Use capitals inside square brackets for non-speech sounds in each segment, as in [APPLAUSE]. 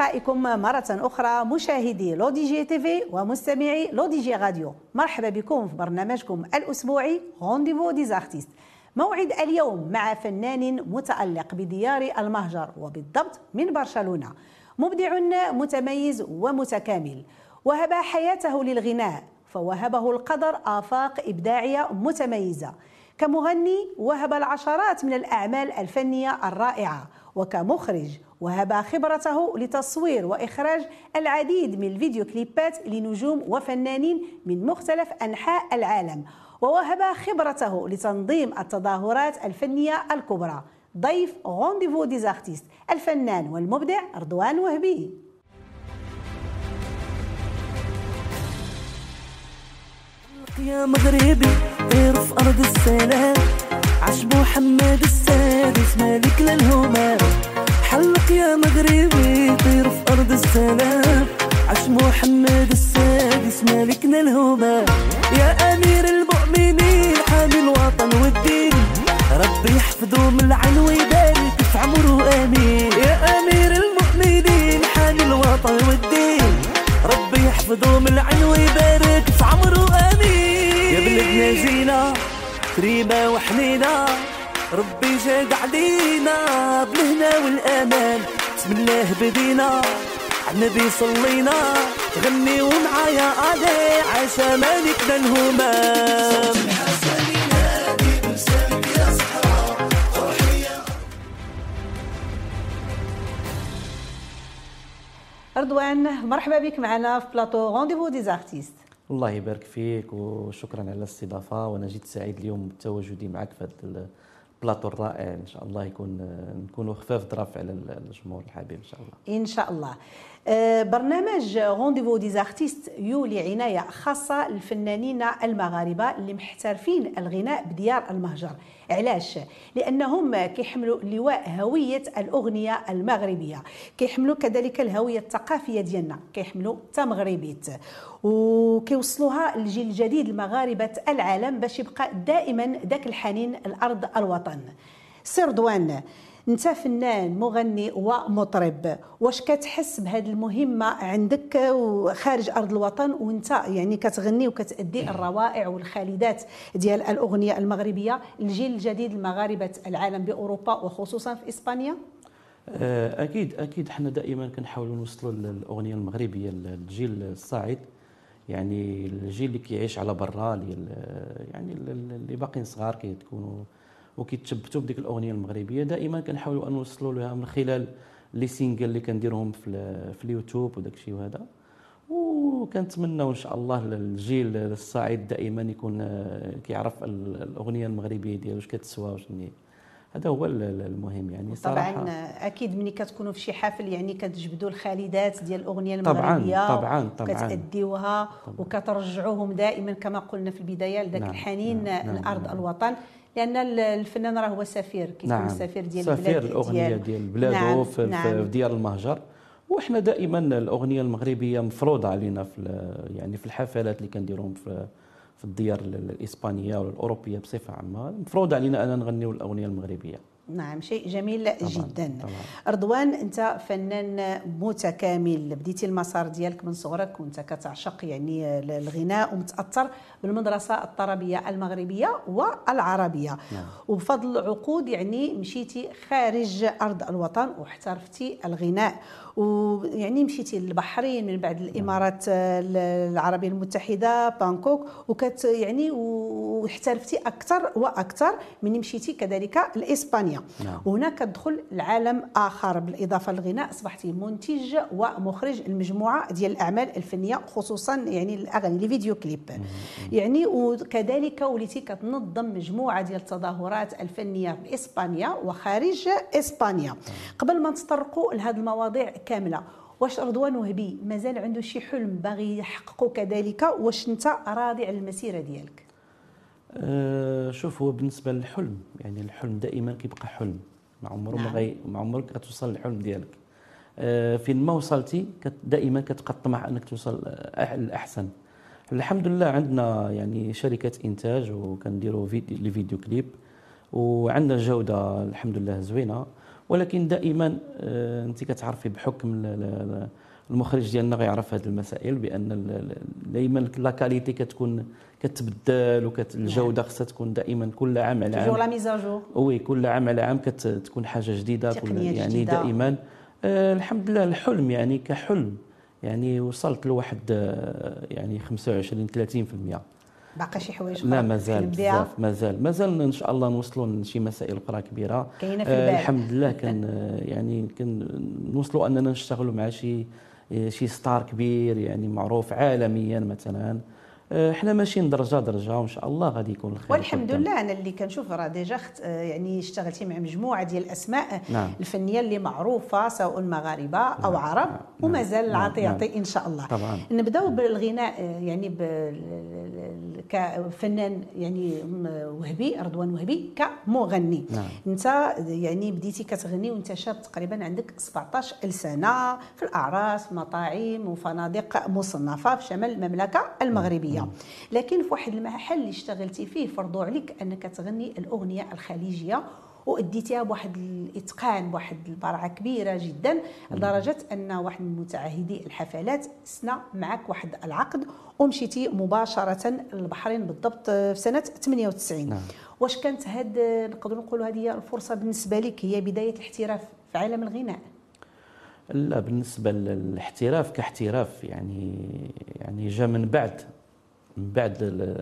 بلقائكم مرة أخرى مشاهدي L'ODJ TV ومستمعي L'ODJ Radio. مرحبا بكم في برنامجكم الأسبوعي Rendez-vous des artistes موعد اليوم مع فنان متألق بديار المهجر وبالضبط من برشلونة. مبدع متميز ومتكامل. وهب حياته للغناء فوهبه القدر آفاق إبداعية متميزة. كمغني وهب العشرات من الأعمال الفنية الرائعة وكمخرج وهب خبرته لتصوير وإخراج العديد من الفيديو كليبات لنجوم وفنانين من مختلف أنحاء العالم. ووهب خبرته لتنظيم التظاهرات الفنية الكبرى. ضيف Rendez-vous des artistes الفنان والمبدع رضوان وهبي. يا مغربي طير في أرض السلام. عاش محمد السادس ملك للهمام حلق يا مغربي طير في أرض السلام. عاش محمد السادس ملكنا الهمام يا أمير المؤمنين حامي الوطن والدين. ربي يحفظه من العين ويبارك في عمره آمين. يا أمير المؤمنين حامي الوطن والدين. ربي يحفظه من العين ويبارك في عمره آمين. يا بلدنا جينا كريمه وحنينة. ربي جا قعدينا بالهنا والأمان. بسم الله بدينا النبي صلينا. غنيو معايا علي عشا مالكنا الهمام رضوان مرحبا بك معنا في plateau Rendez-vous des artistes الله يبارك فيك وشكرا على الاستضافة وأنا جيت سعيد اليوم بتواجدي معك في هذا البلاطو الرائع. إن شاء الله يكون نكونوا خفاف ظراف على الجمهور الحبيب إن شاء الله. إن شاء الله. برنامج Rendez-vous des artistes يولي عناية خاصة للفنانين المغاربة اللي محترفين الغناء بديار المهجر. علاش؟ لأنهم كيحملوا لواء هوية الأغنية المغربية. كيحملوا كذلك الهوية الثقافية ديالنا. كيحملوا تمغربيت. وكيوصلوها للجيل الجديد المغاربه العالم باش يبقى دائما ذاك الحنين الأرض الوطن. سير دوان انت فنان مغني ومطرب واش كتحس بهذه المهمة عندك خارج أرض الوطن وانت يعني كتغني وكتأدي الروائع والخالدات ديال الأغنية المغربية للجيل الجديد المغاربه العالم بأوروبا وخصوصا في إسبانيا؟ آه، أكيد أكيد. حنا دائما كنحاولوا نوصلوا الاغنيه المغربية للجيل الصاعد يعني الجيل اللي كيعيش على برا يعني اللي باقيين صغار كيكونوا وكيتشبتوا بديك الأغنية المغربية. دائما كنحاولوا أن نوصلوا لها من خلال لي سينجل اللي كنديرهم في, في اليوتيوب وداك الشيء وهذا. وكنتمنوا إن شاء الله الجيل الصاعد دائما يكون آه، كيعرف الأغنية المغربية ديالو واش كتسوى واش هذا هو المهم يعني صراحة. طبعا أكيد ملي كتكونوا في شي حفل يعني كتجبدوا الخالدات ديال الأغنية المغربيه طبعا طبعا طبعا. وكتأديوها وكترجعوهم دائما كما قلنا في البداية لذاك نعم الحنين نعم الأرض نعم. الوطن. لأن الفنان راه هو سفير كيكون نعم. سفير ديال البلاد سفير الأغنية ديال بلاده نعم في, نعم. في ديار المهجر. وحنا دائما الأغنية المغربية مفروضة علينا في يعني في الحفلات اللي كنديرهم في في الديار الإسبانية ولا الاوروبيه بصفة عامة. مفروض علينا أن نغنيو الأغنية المغربية. نعم شيء جميل طبعاً جدا طبعاً. رضوان أنت فنان متكامل بديتي المسار ديالك من صغرك وأنت كتعشق يعني الغناء ومتأثر بالمدرسة الطربية المغربية والعربية نعم. وبفضل عقود يعني مشيتي خارج أرض الوطن واحترفتي الغناء ويعني مشيتي للبحرين من بعد الإمارات العربية المتحدة بانكوك وكت يعني واحترفتي أكثر وأكثر من مشيتي كذلك لإسبانيا. اسبانيا نعم. وهنا كتدخل لعالم آخر. بالإضافة للغناء أصبحتي منتج ومخرج المجموعة ديال الأعمال الفنية خصوصا يعني الأغاني les vidéo clips. يعني وكذلك وليتي كتنظم مجموعة ديال التظاهرات الفنية في اسبانيا وخارج إسبانيا. قبل ما نتطرقوا لهذه المواضيع كاملة. واش رضوان وهبي مازال عنده شي حلم باغي يحققه كذلك؟ واش انت راضي على المسيرة ديالك؟ أه شوف هو بالنسبة للحلم يعني الحلم دائما كيبقى حلم. ما عمره ما نعم. غي ما عمرك غتوصل للحلم ديالك. أه فين ما وصلتي كت دائما كتبقى الطمع أنك توصل أح- للأحسن. الحمد لله عندنا يعني شركة إنتاج وكنديروا vidéo les vidéo clips وعندنا جودة الحمد لله زوينة. ولكن دائما آه، أنت كتعرفي بحكم ال- ال- المخرج ديالنا غيعرف هذه المسائل بأن دائما la qualité كتكون كتبدل وكت الجوده خصها تكون دائما كل عام على toujours la عام mise à jour oui كل عام على عام كتكون حاجة جديدة كل يعني جديدة. دائما. آه، الحمد لله الحلم يعني كحلم يعني وصلت لواحد آه، يعني 25 30% باقي شي حوايج لا مازال؟ بزاف مازال. مازال إن شاء الله نوصلوا لشي مسائل أخرى كبيرة. كاينة في آه البال. الحمد لله [LAUGHS] كان آه، يعني كان نوصلوا أننا نشتغلوا مع شي آه، شي star كبير يعني معروف عالميا مثلا. آه، إحنا ماشيين درجه درجة وإن شاء الله غادي يكون الخير والحمد. لله أنا اللي كنشوف راه déjà خت- آه، يعني اشتغلتي مع مجموعة ديال الأسماء نعم. الفنية اللي معروفة سواء مغاربه أو نعم، عرب نعم، ومازال نعم، العطي نعم. يعطي إن شاء الله طبعا نبدأو بالغناء آه، يعني ب- كفنان يعني وهبي رضوان وهبي كمغني نعم. أنت يعني بديتي كتغني وأنت شاب تقريبا عندك 17 سنه في الأعراس مطاعم وفنادق مصنفة في شمال المملكة المغربية لكن في واحد المحل اللي اشتغلتي فيه فرضوا عليك أنك تغني الأغنية الخليجية وأديتيها بواحد الإتقان بواحد البراعه كبيرة جدا لدرجة أن واحد من متعهدي الحفلات سنى معك واحد العقد ومشيتي مباشرة للبحرين بالضبط في سنة 98 نعم. واش كانت هاد نقدروا نقولوا هذه هي الفرصة بالنسبة لك هي بداية الاحتراف في عالم الغناء؟ لا بالنسبة للاحتراف كاحتراف يعني يعني جا من بعد. من بعد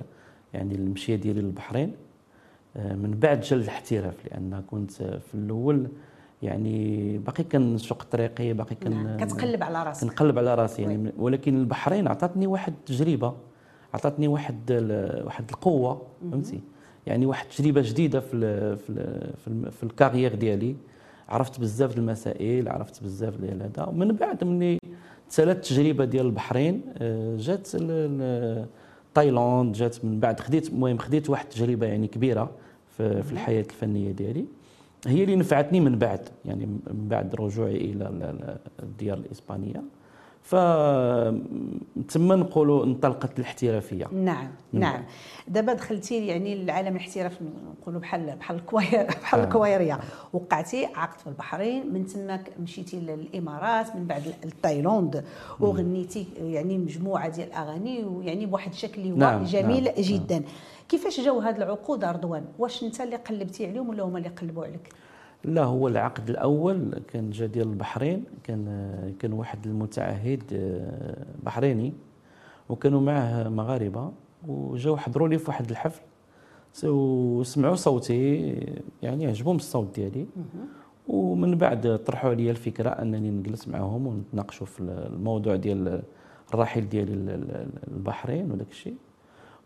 يعني المشية ديالي للبحرين آه، من بعد جا الاحتراف لأن كنت في الأول يعني باقي كنسوق طريقي باقي كن نعم. كتقلب على راسك. كنقلب على راسي يعني ولكن البحرين عطاتني واحد التجربة عطاتني واحد واحد القوة فهمتي؟ يعني واحد التجربة جديدة في ال في ال في, ال في ال carrière ديالي. عرفت بزاف د المسائل عرفت بزاف ديال هذا ومن بعد ملي تسالت التجربه ديال البحرين آه، جات تايلاند جات من بعد خديت المهم خديت واحد التجربة يعني كبيرة في, في الحياة الفنية ديالي. هي اللي نفعتني من بعد يعني من بعد رجوعي إلى ال- ال- الديار الإسبانية. ف تما نقولوا انطلقت الاحترافية. نعم نعم. دابا دخلتي يعني لعالم الاحتراف نقولوا بحال بحال الكوايرية بحال آه. الكوايرية وقعتي عقد في البحرين من تماك مشيتي للإمارات من بعد لتايلاند وغنيتي يعني مجموعة ديال الأغاني ويعني بواحد الشكل اللي هو نعم، جميل نعم، جدا. كيفاش جاو هاد العقود رضوان واش أنت اللي قلبتي عليهم ولا هما اللي قلبوا عليك؟ لا هو العقد الأول كان جا ديال البحرين كان كان واحد المتعهد آه، بحريني وكانوا معه مغاربة وجاو حضروا لي في واحد الحفل. وسمعوا صوتي يعني عجبهم الصوت ديالي. ومن بعد طرحوا عليا الفكرة أنني نجلس معهم ونتناقشوا في الموضوع ديال الرحيل ديالي للبحرين وداك الشيء.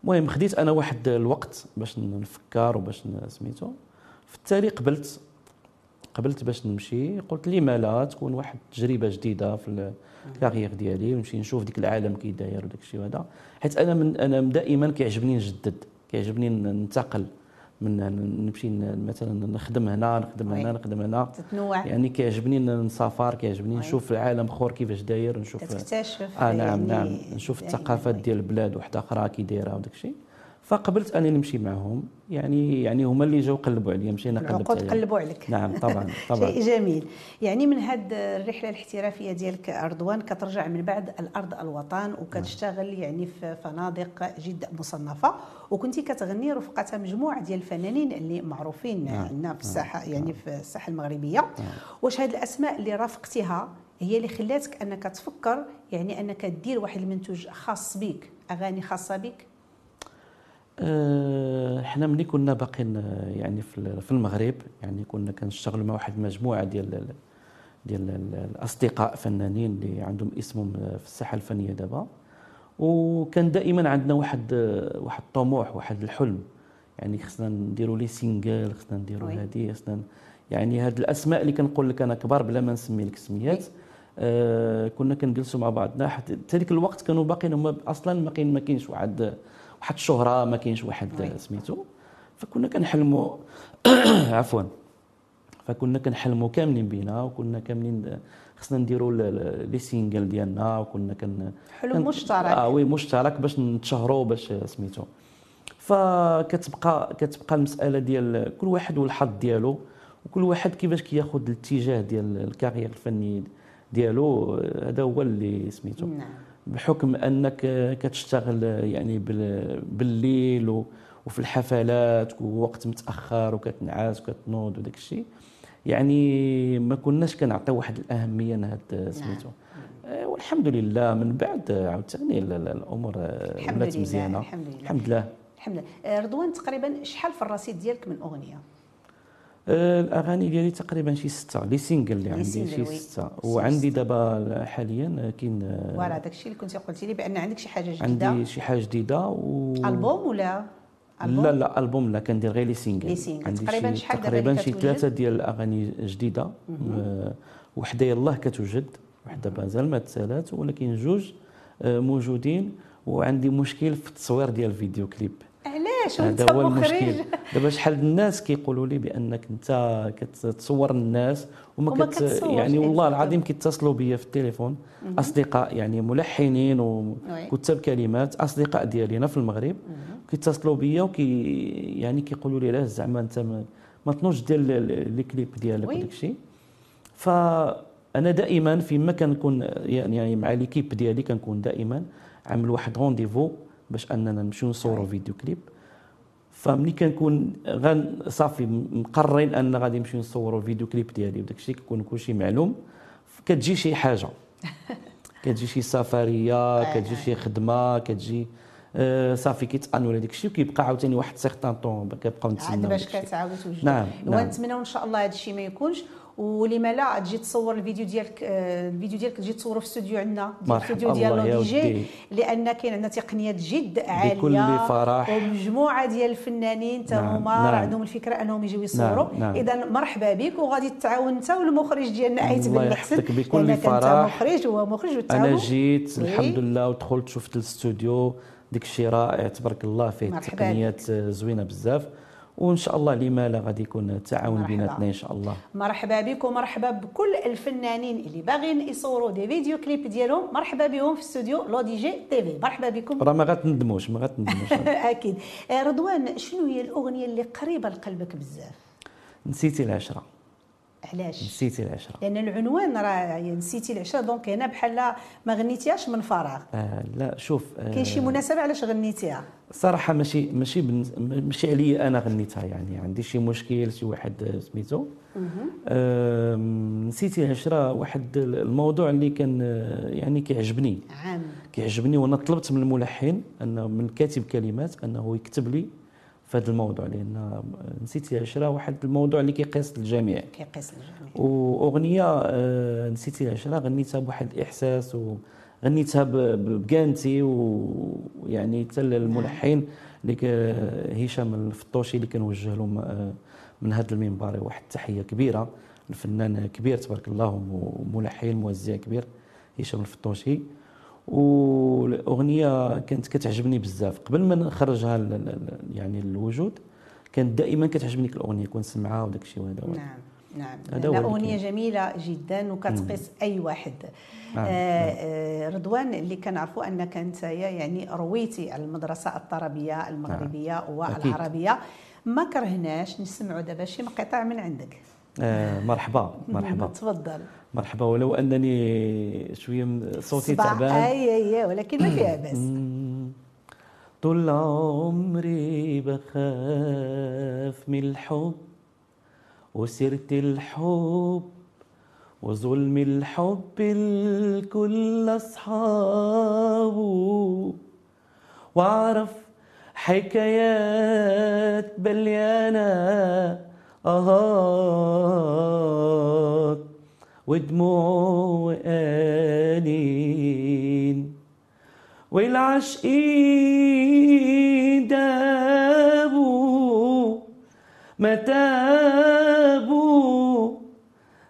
المهم خديت أنا واحد الوقت باش نفكر وباش سميتو. في التالي قبلت قبلت باش نمشي قلت لي ما لا تكون واحد التجربه جديدة في ال carrière ديالي ونمشي نشوف ديك العالم كي داير وداك الشيء هذا حيت أنا من أنا دائما كيعجبني نجدد كيعجبني ننتقل من نمشي مثلا نخدم هنا نخدم هنا. نخدم هنا تتنوع يعني كيعجبني نسافر كيعجبني. نشوف العالم آخر كيفاش داير نشوف تكتشف آه نعم يعني نعم نشوف دايماً. الثقافات ديال البلاد واحدة أخرى كي دايره وداك الشيء فقبلت أني نمشي معهم. يعني يعني هما اللي جاو قلبوا عليا مشينا قلبت العقود عليهم. قلبوا عليك. نعم طبعا [LAUGHS] طبعا. شيء جميل. يعني من هاد الرحلة الاحترافية ديالك أردوان كترجع من بعد الأرض الوطن وكتشتغل يعني في فنادق جد مصنفة وكنتي كتغني رفقة مجموعة ديال الفنانين اللي معروفين نعم. عندنا في الساحة يعني في الساحة المغربية. واش هاد الأسماء اللي رافقتيها هي اللي خلاتك أنك تفكر يعني أنك دير واحد المنتوج خاص بك أغاني خاصة بك؟ آه، حنا ملي كنا باقيين آه، يعني في ال- في المغرب يعني كنا كنشتغلوا مع واحد المجموعه ديال ال- ديال ال- الأصدقاء فنانين اللي عندهم اسمهم في الساحة الفنية دابا وكان دائما عندنا واحد آه، واحد الطموح واحد الحلم يعني خصنا نديروا les singles خصنا نديروا. هذه خصنا يعني هاد الأسماء اللي كنقول لك أنا كبار بلا ما نسمي لك سميات آه كنا كنجلسوا مع بعضنا حتى ديك الوقت كانوا باقيين هما أصلا ما كاين ما كاينش واحد واحد الشهرة ما كاينش واحد. سميتو. فكنا كنحلموا [COUGHS] عفوا. فكنا كنحلموا كاملين بينا وكنا كاملين خصنا نديروا les singles ديالنا وكنا كن حلم كان- مشترك. آه oui مشترك باش نتشهروا باش سميتو. فكتبقى كتبقى المسألة ديال كل واحد والحظ ديالو وكل واحد كيفاش كياخذ الاتجاه ديال ال carrière الفني ديالو هذا هو اللي سميتو. نعم. بحكم أنك كتشتغل يعني بال- بالليل وفي الحفلات ووقت متأخر وكتنعس وكتنوض وداك الشيء يعني ما كناش كنعطيو واحد الأهمية لهاد سميتو. آه، والحمد لله من بعد عاوتاني ال- ال- الأمور ولات لله، مزيانة. الحمد لله. الحمد لله. الحمد لله. آه، رضوان تقريبا شحال في الرصيد ديالك من أغنية؟ الأغاني ديالي تقريبا شي ستة les singles اللي لي عندي شي. ستة. وعندي. دابا حاليا كاين آه، voilà داكشي اللي كنتي قلتي لي بأن عندك شي حاجة جديدة. عندي شي حاجة جديدة و ألبوم ولا؟ لا لا ألبوم لا كندير غير les singles les singles. تقريباً شحال تقريبا شي؟ ثلاثة ديال الأغاني جديدة. آه، وحدة يلاه كتوجد وحدة مازال ما تسالات ولكن جوج آه، موجودين. وعندي مشكل في التصوير ديال ال vidéo clip. علاش هذا هو المشكل. دابا شحال الناس كيقولوا لي بأنك انت كتصور الناس وما وما كت يعني والله exactly. العظيم كيتصلوا بيا في التليفون أصدقاء يعني ملحنين. وكتاب كلمات أصدقاء ديالي هنا في المغرب كيتصلوا بيا وكي يعني كيقولوا لي علاش زعما انت ما, ما تنوضش دير ال- ال- les clips ديالك. وداك الشيء فانا دائما فيما كنكون يعني يعني مع l'équipe ديالي كنكون دائما عامل واحد rendez-vous باش أننا نمشيو نصوروا vidéo clip. فملي كنكون غن صافي مقررين أن غادي نمشيو نصوروا ال vidéo clip ديالي وداك الشيء كيكون كلشي معلوم. كتجي شي حاجة. [LAUGHS] كتجي شي سفرية كتجي شي خدمة كتجي آه، صافي كيتقان ولا داك الشيء وكيبقى عاوتاني واحد certain temps كيبقاو عاد نتسناو باش. كتعاودوا توجدوا نعم، نعم. ونتمنوا ان شاء الله هذا الشيء ما يكونش. ولما لا تجي تصور الفيديو ديالك آه، الفيديو ديالك تجي تصوره في الاستوديو عندنا الاستوديو ديال لو دي جي. لأن كاين عندنا تقنيات جد عالية بكل فرح. ومجموعة ديال الفنانين تا نعم، هما نعم. راه عندهم الفكرة أنهم يجيو يصوروا نعم، نعم. اذا مرحبا بك وغادي تتعاون انت والمخرج ديالنا ايت بن يحفظك بكل فرح. مخرج وهو مخرج أنا جيت oui. الحمد لله ودخلت شفت الاستوديو داك الشيء رائع تبارك الله فيه مرحبا تقنيات زوينة بزاف وإن شاء الله لما لا غادي يكون تعاون مرحبا. بيناتنا إن شاء الله. مرحبا بك ومرحبا بكل الفنانين اللي باغيين يصوروا des vidéo clips ديالهم. مرحبا بهم في استوديو لو دي جي تي في. مرحبا بكم. راه ما غتندموش ما غتندموش [LAUGHS] أكيد. آه، رضوان شنو هي الأغنية اللي قريبة لقلبك بزاف؟ نسيتي العشرة. علاش؟ نسيتي العشرة. لأن العنوان راه يعني نسيتي العشرة دونك هنا بحال ما غنيتيهاش من فراغ. آه لا شوف آه كاين شي مناسبة علاش غنيتيها؟ صراحة ماشي ماشي ماشي عليا أنا غنيتها يعني عندي شي مشكل شي واحد آه، سميتو آم، نسيتي العشرة واحد الموضوع اللي كان آه، يعني كيعجبني. عام. كيعجبني وأنا طلبت من الملحن انه من كاتب كلمات أنه يكتب لي في هذا الموضوع لأن نسيتي العشره واحد الموضوع اللي كيقيس الجميع كيقيس الجميع وأغنية آه، نسيتي العشره غنيتها بواحد الإحساس وغنيتها بكانتي ويعني حتى الملحن اللي هشام الفطوشي اللي كنوجه له م- آه، من هذا المنبر. واحد التحية كبيرة الفنان كبير تبارك الله وملحن موزع كبير هشام الفطوشي. والأغنية كانت كتعجبني بزاف. قبل ما نخرجها يعني للوجود كانت دائما كتعجبني الأغنية كنسمعها وداك الشيء وهذا. نعم نعم. أغنية. جميلة جدا وكتقيس أي واحد. نعم، آه آه رضوان اللي كنعرفوا أنك أنت يعني رويتي المدرسة الطربية المغربية والعربية. ما كرهناش نسمعوا دابا شي مقطع من عندك. آه مرحبا مرحبا. [LAUGHS] تفضل. مرحبا ولو أنني شوية صوتي تعبان. أي أي ولكن ما فيها باس. [CLEARS THROAT] طول عمري بخاف من الحب وسيرة الحب وظلم الحب الكل أصحابه. وأعرف حكايات بليانة آهات ودموع وآنين والعشقين دابوا ما تابوا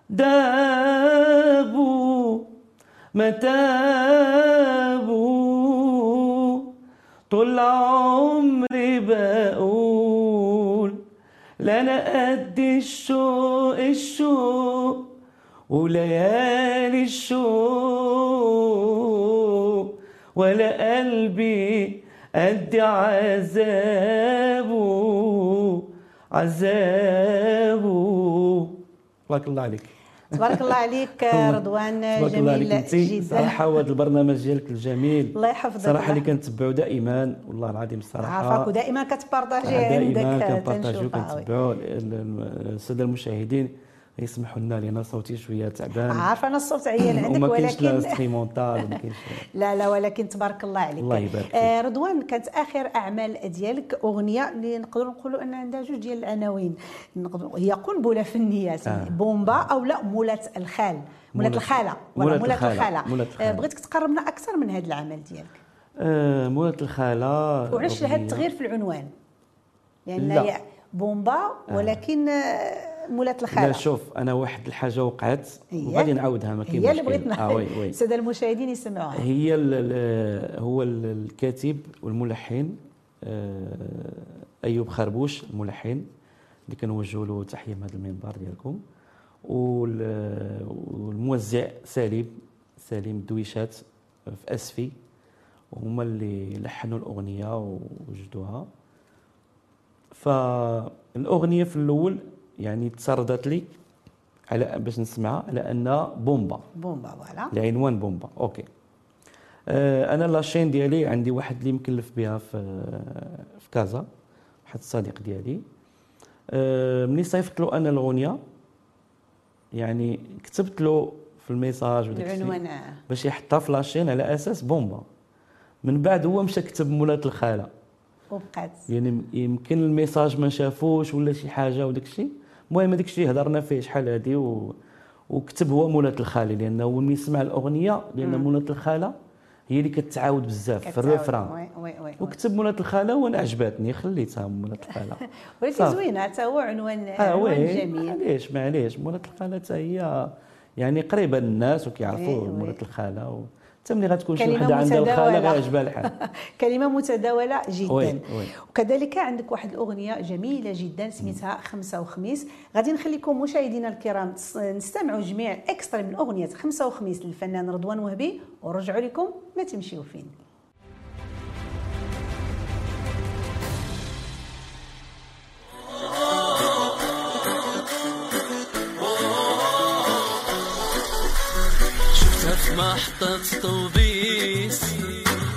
دابوا ما تابوا طول عمري بقول لا أنا قد الشوق الشوق وليالي الشوق ولا قلبي قد عذابه عذابه. بارك الله عليك تبارك الله عليك [LAUGHS] رضوان تبارك الله عليك. جميل انت جدا. صراحة هذا البرنامج ديالك الجميل. الله يحفظك. صراحة اللي كنتبعو دائما والله العظيم الصراحه عارفاك ودائما كت partager دائما عندك كن partager يو تنشوفها، oui. كنتبعو ال- ال- السادة المشاهدين. يسمحوا لنا لأن صوتي شوية تعبان عارفه أنا الصوت عيان عندك وما كاينش لا ولكن instrumental [LAUGHS] لا لا ولكن تبارك الله عليك الله يبارك فيك. آه رضوان كانت آخر أعمال ديالك أغنية اللي نقدروا نقولوا أن عندها جوج ديال العناوين هي قنبله فنيه آه. بومبا أو لا مولات الخال مولات الخالة ولا الخالة، الخالة مولات آه الخالة. بغيتك تقربنا أكثر من هذا العمل ديالك آه مولات الخالة وعلاش هذا. التغيير في العنوان لأن لا. هي بومبا ولكن آه مولات لا الخالة. شوف أنا واحد الحاجة وقعت؟ وغادي نعاودها ما كاين هي اللي. بغيت وي وي. [LAUGHS] الساده المشاهدين يسمعوها. هي ال ال هو ال- الكاتب والملحن آه، أيوب خربوش الملحن اللي كنوجهوا له تحية من هذا المنبر ديالكم. وال- والموزع سالم سليم الدويشات في أسفي. وهما اللي لحنوا الأغنية ووجدوها. فالأغنية في الأول يعني تسردت لي على باش نسمعها على انها بومبا. بومبا voilà. العنوان بومبا okay. آه أنا la chaîne ديالي عندي واحد اللي مكلف بها في في كازا واحد الصديق ديالي. آه ملي صيفط له أنا الأغنية. يعني كتبت له في ال message وداك الشيء. العنوان آه. باش يحطها في la chaîne على أساس بومبا. من بعد هو مشى كتب مولات الخالة. وبقات. يعني يمكن ال message ما شافوش ولا شي حاجة وداك الشيء. المهم هذاك الشيء هضرنا فيه شحال هادي و... وكتب هو مولات الخالة لأنه هو ملي يسمع الأغنية لأن مولات الخالة هي اللي كتعاود بزاف في. ال refrain. وكتب مولات الخالة وأنا عجبتني خليتها مولات الخالة [LAUGHS] ولكن. زوينة حتى هو عنوان آه عنوان جميل معليش معليش مولات الخالة حتى هي يعني قريبة للناس وكيعرفوا. مولات الخالة و... حتى ملي غتكون شي وحدة عندها الخاله. غيعجبها الحال [LAUGHS] كلمة متداولة جدا وي، وي. وكذلك عندك واحد الأغنية جميلة جدا سميتها خمسة وخميس غادي نخليكم مشاهدينا الكرام نستمعوا جميع إكسترا من أغنية خمسة وخميس للفنان رضوان وهبي ونرجعوا لكم ما تمشيو فين محطة طوبيس.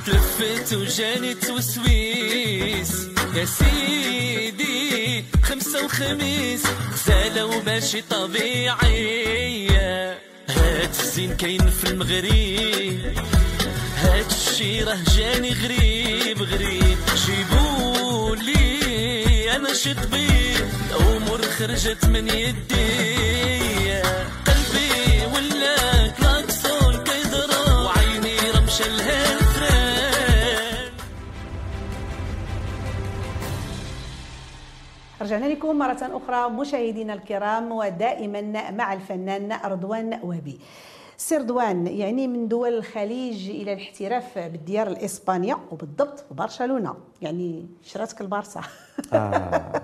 تلفت وجاني توسويس يا سيدي خمسة وخميس. غزالة وماشي طبيعية هاد الزين كاين في المغرب. هاد الشي راه جاني غريب غريب. جيبولي أنا شي طبيب. الأمور خرجت من يدي. رجعنا لكم مرة أخرى مشاهدينا الكرام ودائما مع الفنان رضوان وهبي سي رضوان يعني من دول الخليج إلى الاحتراف بالديار الإسبانية وبالضبط برشلونة. يعني شراتك البارسا. آه.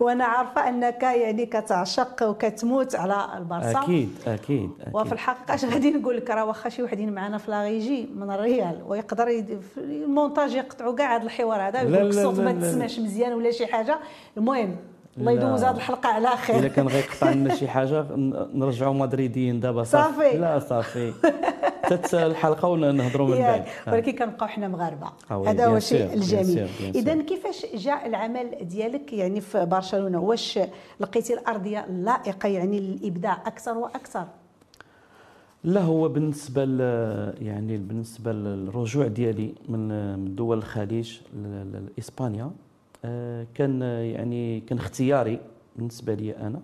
وأنا عارفة أنك يعني كتعشق وكتموت على البارسا أكيد أكيد, أكيد. وفي الحقيقة اش غادي نقول لك راه واخا شي وحدين معنا في لاغيجي من الريال ويقدر في المونتاج يقطعوا كاع هذا الحوار هذا لا، ويقول لك الصوت ما. تسمعش مزيان ولا شي حاجة المهم الله. يدوز هذه الحلقة على إلا خير كان غيقطع لنا شي حاجة نرجعوا مدريديين دابا صافي. لا صافي [LAUGHS] تت الحلقة ونهضروا من بعد. آه. ولكن كنبقاو حنا مغاربة آه هذا هو الشيء الجميل. اذا كيفاش جاء العمل ديالك يعني في برشلونة واش لقيتي الأرضية اللائقة يعني للابداع أكثر وأكثر لا هو بالنسبة يعني بالنسبة للرجوع ديالي من دول الخليج لإسبانيا آه، كان يعني كان اختياري بالنسبة لي أنا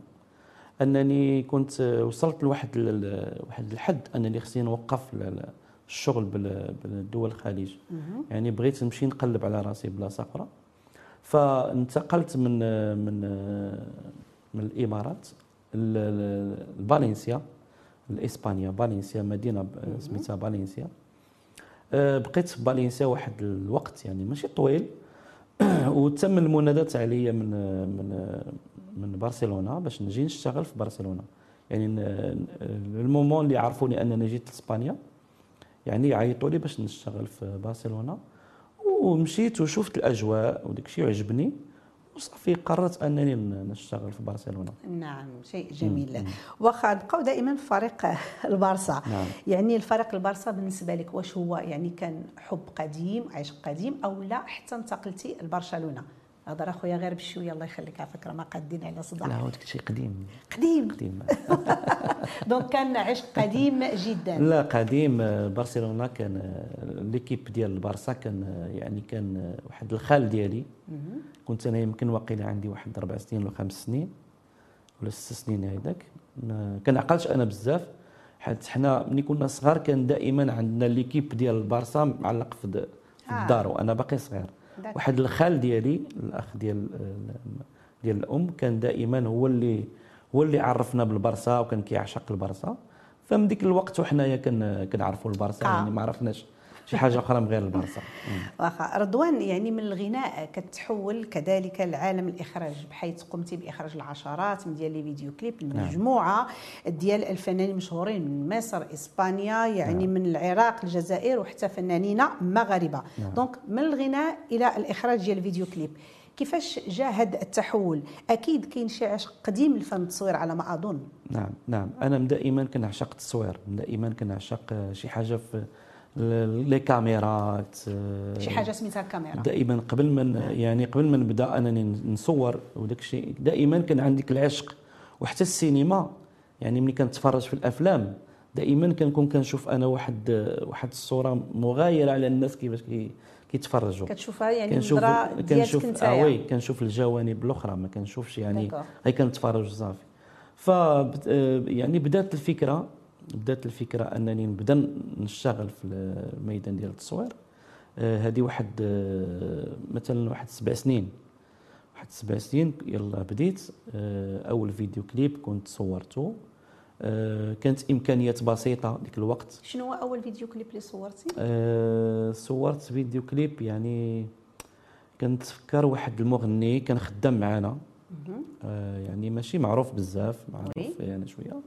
أنني كنت وصلت لواحد واحد الحد أنني خصني نوقف ال- ال- الشغل بال- بالدول الخليج. يعني بغيت نمشي نقلب على راسي بلاصه أخرى فانتقلت من من من الإمارات لفالنسيا. لاسبانيا فالنسيا مدينة سميتها فالنسيا. آه، بقيت في فالنسيا واحد الوقت يعني ماشي طويل. [CLEARS THROAT] وتم المنادات عليا من من من برشلونة باش نجي نشتغل في برشلونة. يعني المومون اللي عرفوني أنني جيت لإسبانيا يعني عيطوا لي باش نشتغل في برشلونة. ومشيت وشفت الأجواء وداك الشيء عجبني وصافي قررت أنني نشتغل في برشلونة. نعم شيء جميل. واخا نبقاو دائما في فريق [LAUGHS] البارسا. نعم. يعني الفريق البارسا بالنسبة لك واش هو؟ يعني كان حب قديم عشق قديم أو لا حتى انتقلتي لبرشلونة؟ هضر أخويا غير بشوية الله يخليك على فكرة ما قادين على صداع لا هو داك الشيء قديم. قديم. قديم. [LAUGHS] دونك كان عشق قديم جدا. لا قديم. برشلونة كان ليكيب ديال البارسا كان يعني كان واحد الخال ديالي. كنت أنا يمكن واقيلا عندي واحد أربع سنين ولا خمس سنين ولا ست سنين هيداك ما- كنعقلش أنا بزاف. حيت حنا ملي كنا صغار كان دائما عندنا ليكيب ديال البارسا معلق في آه. الدار وأنا باقي صغير. واحد الخال ديالي الأخ ديال ديال الأم كان دائما هو اللي هو اللي عرفنا بالبارسا وكان كيعشق البارسا فمن ديك الوقت وحنايا كن كنعرفوا البارسا آه. يعني ما عرفناش شي حاجة أخرى من غير مم. [LAUGHS] واخا رضوان يعني من الغناء كتحول كذلك لعالم الإخراج بحيث قمتي بإخراج العشرات من ديال les vidéo clips المجموعه ديال الفنانين المشهورين من مصر إسبانيا يعني من العراق الجزائر وحتى فنانين مغاربة. donc من الغناء إلى الإخراج ديال ال vidéo clip. كيفاش جاء هذا التحول؟ أكيد كاين شي عشق قديم للفن التصوير على ما أظن. نعم نعم. أنا دائما كنعشق التصوير دائما كنعشق شي حاجة في لي كاميرات آه، شي حاجة سميتها الكاميرا دائما قبل ما ن- يعني قبل ما نبدأ أنني نصور وداك الشيء دائما كان عندي العشق وحتى السينما. يعني ملي كنتفرج في الأفلام دائما كنكون كنشوف أنا واحد واحد الصورة مغايرة على الناس كيفاش كي- كيتفرجوا. كتشوفها يعني كنشوف كنشوف أنت آه وي كنشوف الجوانب الأخرى ما كنشوفش يعني. هي كنتفرج صافي. ف يعني بدات الفكرة بدات الفكرة انني نبدا نشتغل في الميدان ديال التصوير. آه، هذه واحد آه، مثلا واحد سبع سنين. واحد سبع سنين يلا بديت. آه، أول فيديو كليب كنت صورته. كانت إمكانيات بسيطة ديك الوقت. شنو هو أول فيديو كليب اللي صورتي؟ صورت فيديو كليب يعني كنتفكر واحد المغني كان خدام معنا يعني ماشي معروف بزاف. معروف يعني شوية.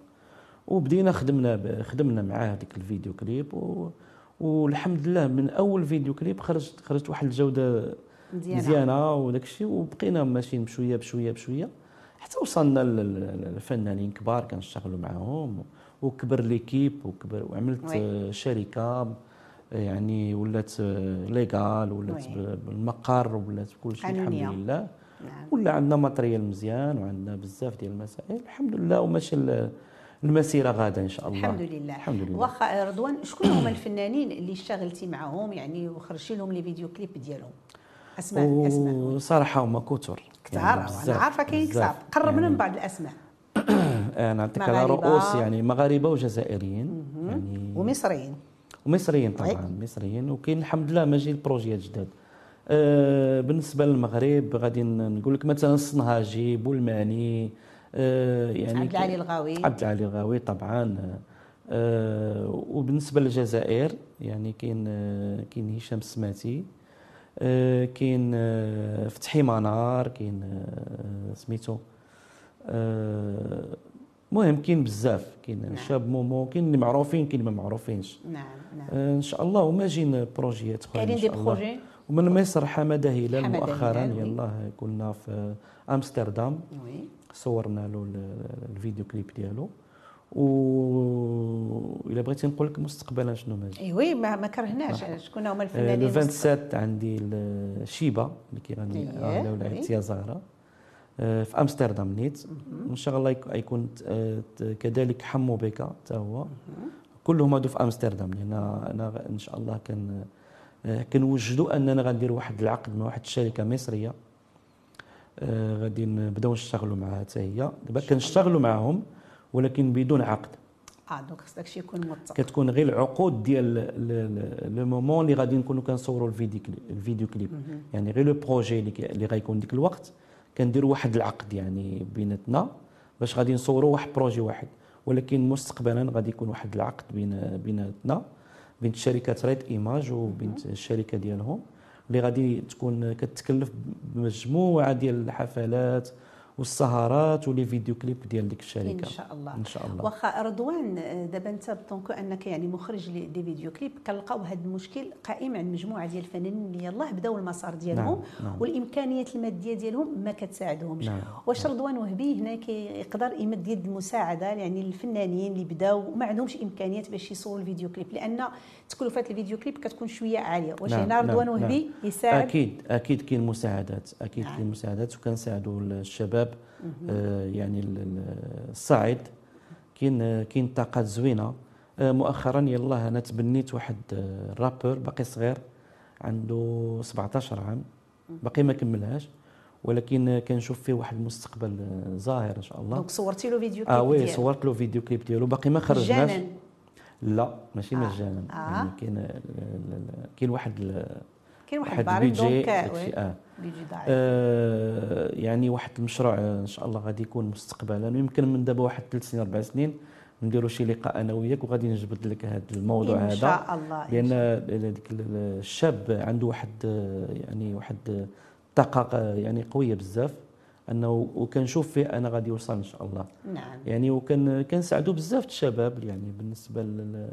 وبدينا خدمنا خدمنا معاه هذيك الفيديو كليب و والحمد لله من أول فيديو كليب خرجت خرجت واحد الجودة مزيانة وداك الشيء وبقينا ماشيين بشويه بشويه بشوية حتى وصلنا للفنانين كبار كنشتغلوا معاهم وكبر l'équipe وكبر وعملت oui. شركة يعني ولات légale ولات oui. بالمقر ولات كل شيء الحمد. لله نعم ولا عندنا matériel مزيان وعندنا بزاف ديال المسائل الحمد لله وماشي المسيرة غادة إن شاء الله. الحمد لله. الحمد لله. واخا رضوان شكون هما الفنانين اللي اشتغلتي معهم يعني وخرجتي لهم les vidéo clips ديالهم؟ اسماء أسماء. وصراحه هما كثر كثار يعني أنا عارفة كاين. كثار قرب لنا يعني من بعض الأسماء. [CLEARS THROAT] أنا نعطيك على. رؤوس يعني مغاربة وجزائريين. يعني ومصريين. ومصريين طبعا مصريين. وكاين الحمد لله ماجي البروجيات جداد. آه بالنسبة للمغرب غادي نقول لك مثلا الصنهاجي بولماني يعني عبد العالي الغاوي. عبد العالي الغاوي طبعا آه وبالنسبة للجزائر يعني كاين آه كاين هشام السماتي آه كاين آه فتحي منار كاين آه سميتو آه المهم كاين بزاف كاين نعم. شاب مومو كاين اللي معروفين كاين اللي ما معروفينش. نعم نعم. آه إن شاء الله وماجين بروجيات أخرى كاينين دي بروجي؟ ومن مصر حمادة هلال مؤخرا. يلاه كنا في أمستردام. وي. صورنا له ال- الفيديو كليب ديالو. و إلا بغيتي نقول لك مستقبلا شنو ماجي. ايوي ما, ما كرهناش. شكون هما آه، الفنانين لو 27 عندي شيبا اللي كيغني أييه، على وي. يا زهرة. آه، في أمستردام نيت. إن شاء الله يك- يكون آه، كذلك حمو بيكا حتى هو. كلهم هادو في أمستردام. لأن أنا إن شاء الله كان آه، كنوجدوا أننا غنديروا واحد العقد مع واحد الشركة مصرية. آه، غادي نبداو نشتغلوا معها حتى هي. دابا كنشتغلوا معهم ولكن بدون عقد. آه donc خص داكشي يكون موثق كتكون غير العقود ديال le moment اللي غادي نكونوا كنصوروا الفيديو كليب الفيديو كليب. يعني غير le projet اللي, غيكون ديك الوقت كنديروا واحد العقد يعني بيناتنا باش غادي نصوروا واحد projet واحد. ولكن مستقبلا غادي يكون واحد العقد بين بيناتنا بين شركة ريد إيماج وبين الشركة ديالهم. اللي غادي تكون كتكلف بمجموعة ديال الحفلات والسهرات و les vidéo clips ديال ديك الشركة. إن شاء الله. إن شاء الله. واخا رضوان دابا انت en tant que انك يعني مخرج des vidéo clips كنلقاو هذا المشكل قائم عند مجموعة ديال الفنانين اللي يلاه بداو المسار ديالهم نعم، نعم. والإمكانيات المادية ديالهم ما كتساعدهمش. نعم، واش رضوان وهبي هنا كيقدر يمد يد المساعدة يعني للفنانين اللي بداو وما عندهمش إمكانيات باش يصوروا الفيديو كليب لأن تكلفات الفيديو كليب كتكون شوية عالية. واش نعم، هنا رضوان نعم، وهبي نعم. يساعد؟ أكيد أكيد كاين مساعدات أكيد نعم. كاين مساعدات وكنساعدوا الشباب آه يعني ال- ال- الصاعد كاين كاين طاقات زوينة. آه مؤخرا يلاه أنا تبنيت واحد آه، رابر باقي صغير عنده 17 عام. باقي ما كملهاش ولكن آه، كنشوف فيه واحد المستقبل آه، زاهر إن شاء الله. دونك صورتي له فيديو كليب آه oui. صورت له فيديو كليب ديالو. باقي ما خرجناش. مجانا. لا ماشي آه. مجانا. آه. يعني كاين كاين واحد كاين واحد ال projet donc oui، آه. آه، يعني واحد المشروع آه، إن شاء الله غادي يكون مستقبلا. ويمكن من دابا واحد ثلاث سنين أربع سنين نديروا شي لقاء أنا وياك وغادي نجبد لك هذا الموضوع إن هذا شاء الله لأن ال- الشاب عنده واحد آه، يعني واحد آه، طاقة آه، يعني قوية بزاف. أنه وكنشوف فيه أنا غادي يوصل إن شاء الله. نعم. يعني وكان كنساعدوا بزاف الشباب يعني بالنسبة لل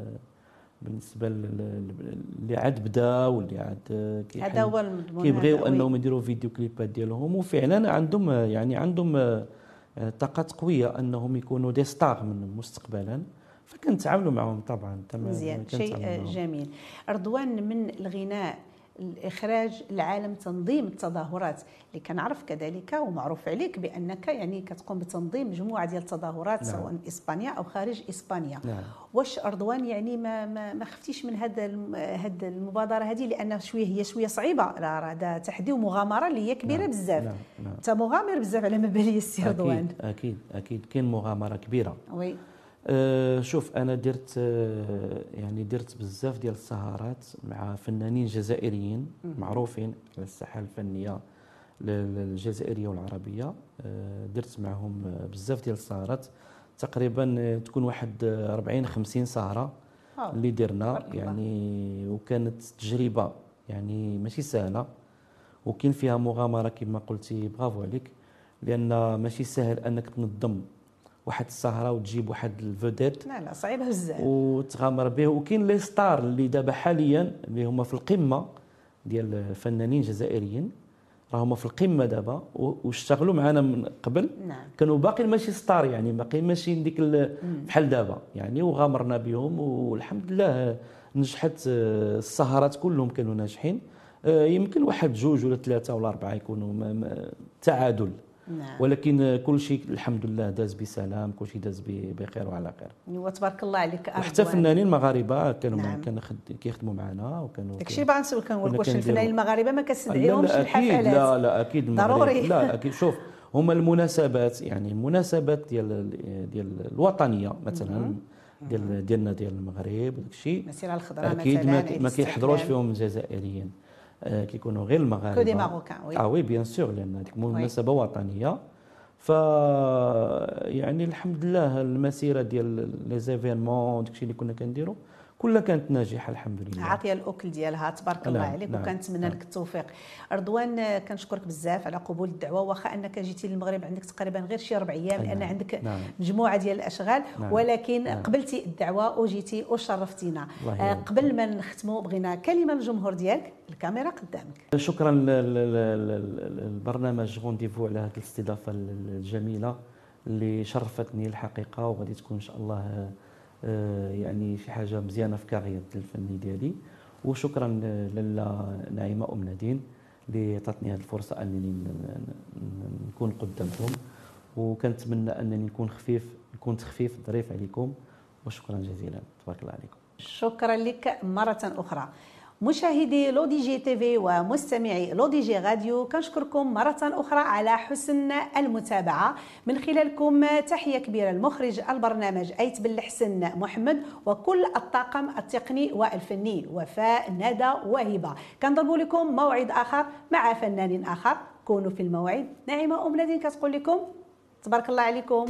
بالنسبة لل- اللي عاد بدا واللي عاد هذا هو المضمون كيبغيو. أنهم يديروا فيديو كليبات ديالهم وفعلا عندهم يعني عندهم آه، طاقات قوية أنهم يكونوا دي ستار من مستقبلا فكنتعاملوا معهم طبعا تمام مزيان شيء. جميل رضوان من الغناء الإخراج العالم تنظيم التظاهرات اللي كنعرف كذلك ومعروف عليك بأنك يعني كتقوم بتنظيم مجموعة ديال التظاهرات نعم. سواء إسبانيا أو خارج إسبانيا. نعم. واش رضوان يعني ما ما, ما خفتيش من هذا هذا المبادرة هذه لأن شوية هي شوية صعيبة. راه راه هذا تحدي ومغامرة اللي هي كبيرة نعم، بزاف. نعم. نعم. أنت مغامر بزاف على ما بالي السي رضوان أكيد. أكيد. أكيد. كاين مغامرة كبيرة. وي. شوف أنا درت أه يعني درت بزاف ديال السهرات مع فنانين جزائريين معروفين على الساحة الفنية الجزائرية والعربية. أه درت معهم آه، بزاف ديال السهرات. تقريبا آه، تكون واحد آه، 40 50 سهرة آه. اللي درنا. يعني وكانت تجربة يعني ماشي سهلة. وكاين فيها مغامرة كما قلتي برافو عليك. لأن ماشي سهل أنك تنظم واحد السهرة وتجيب واحد ال vedette لا لا صعيبة بزاف. وتغامر به وكاين les stars اللي دابا حاليا اللي هما في القمة ديال الفنانين الجزائريين. راه هما في القمة دابا واشتغلوا معنا من قبل. نعم. كانوا باقي ماشي stars يعني باقي ماشي ديك ال- بحال دابا يعني. وغامرنا بهم والحمد لله نجحت آه، السهرات كلهم كانوا ناجحين. آه، يمكن واحد جوج ولا ثلاثة ولا أربعة يكونوا تعادل. نعم ولكن كل شيء الحمد لله داز بسلام كل شيء داز بخير وعلى خير وتبارك الله عليك وحتى. فنانين مغاربه كانوا نعم. نعم. كانوا خد- كيخدموا معنا وكانوا داكشي باغا نسول كنقول كنا واش الفنانين المغاربة ما كتستدعيهمش للحفلات لا لا أكيد ضروري. لا أكيد شوف هما المناسبات يعني المناسبات ديال ديال الوطنية مثلا ديال ديالنا ديال المغرب وداك الشيء المسيره الخضراء أكيد مثلا ما, كيحضروش. فيهم الجزائريين كيكونوا غير المغاربه que des marocains oui آه oui bien sûr لأن هذيك مناسبه وطنيه ف يعني الحمد لله المسيره ديال les événements داكشي اللي كنا كنديروا كلها كانت ناجحة الحمد لله عاطيه الأكل ديالها تبارك الله نعم، عليك نعم، وكنتمنى نعم. لك التوفيق رضوان كنشكرك بزاف على قبول الدعوة واخا أنك جيتي للمغرب عندك تقريبا غير شي أربع أيام لأن نعم، عندك نعم. مجموعة ديال الأشغال نعم، ولكن نعم. قبلتي الدعوة وجيتي وشرفتينا آه، قبل ما نختموا بغينا كلمة للجمهور ديالك الكاميرا قدامك شكرا للبرنامج Rendez-vous على هذه الاستضافة الجميلة اللي شرفتني الحقيقة وغادي تكون إن شاء الله يعني شي حاجة مزيانة في carrière الفني ديالي. وشكرا لاله نعيمة أم نادين اللي عطاتني هذه الفرصة أنني نكون قدامكم وكنتمنى أنني نكون خفيف كنت خفيف ظريف عليكم. وشكرا جزيلا. تبارك الله عليكم. شكرا لك مرة أخرى. مشاهدي L'ODJ TV ومستمعي L'ODJ Radio كنشكركم مرة أخرى على حسن المتابعة. من خلالكم تحية كبيرة المخرج البرنامج أيت بالحسن محمد وكل الطاقم التقني والفني وفاء ندى وهبة. كنضرب لكم موعد آخر مع فنان آخر. كونوا في الموعد نعيمة أم نادين كتقول لكم تبارك الله عليكم.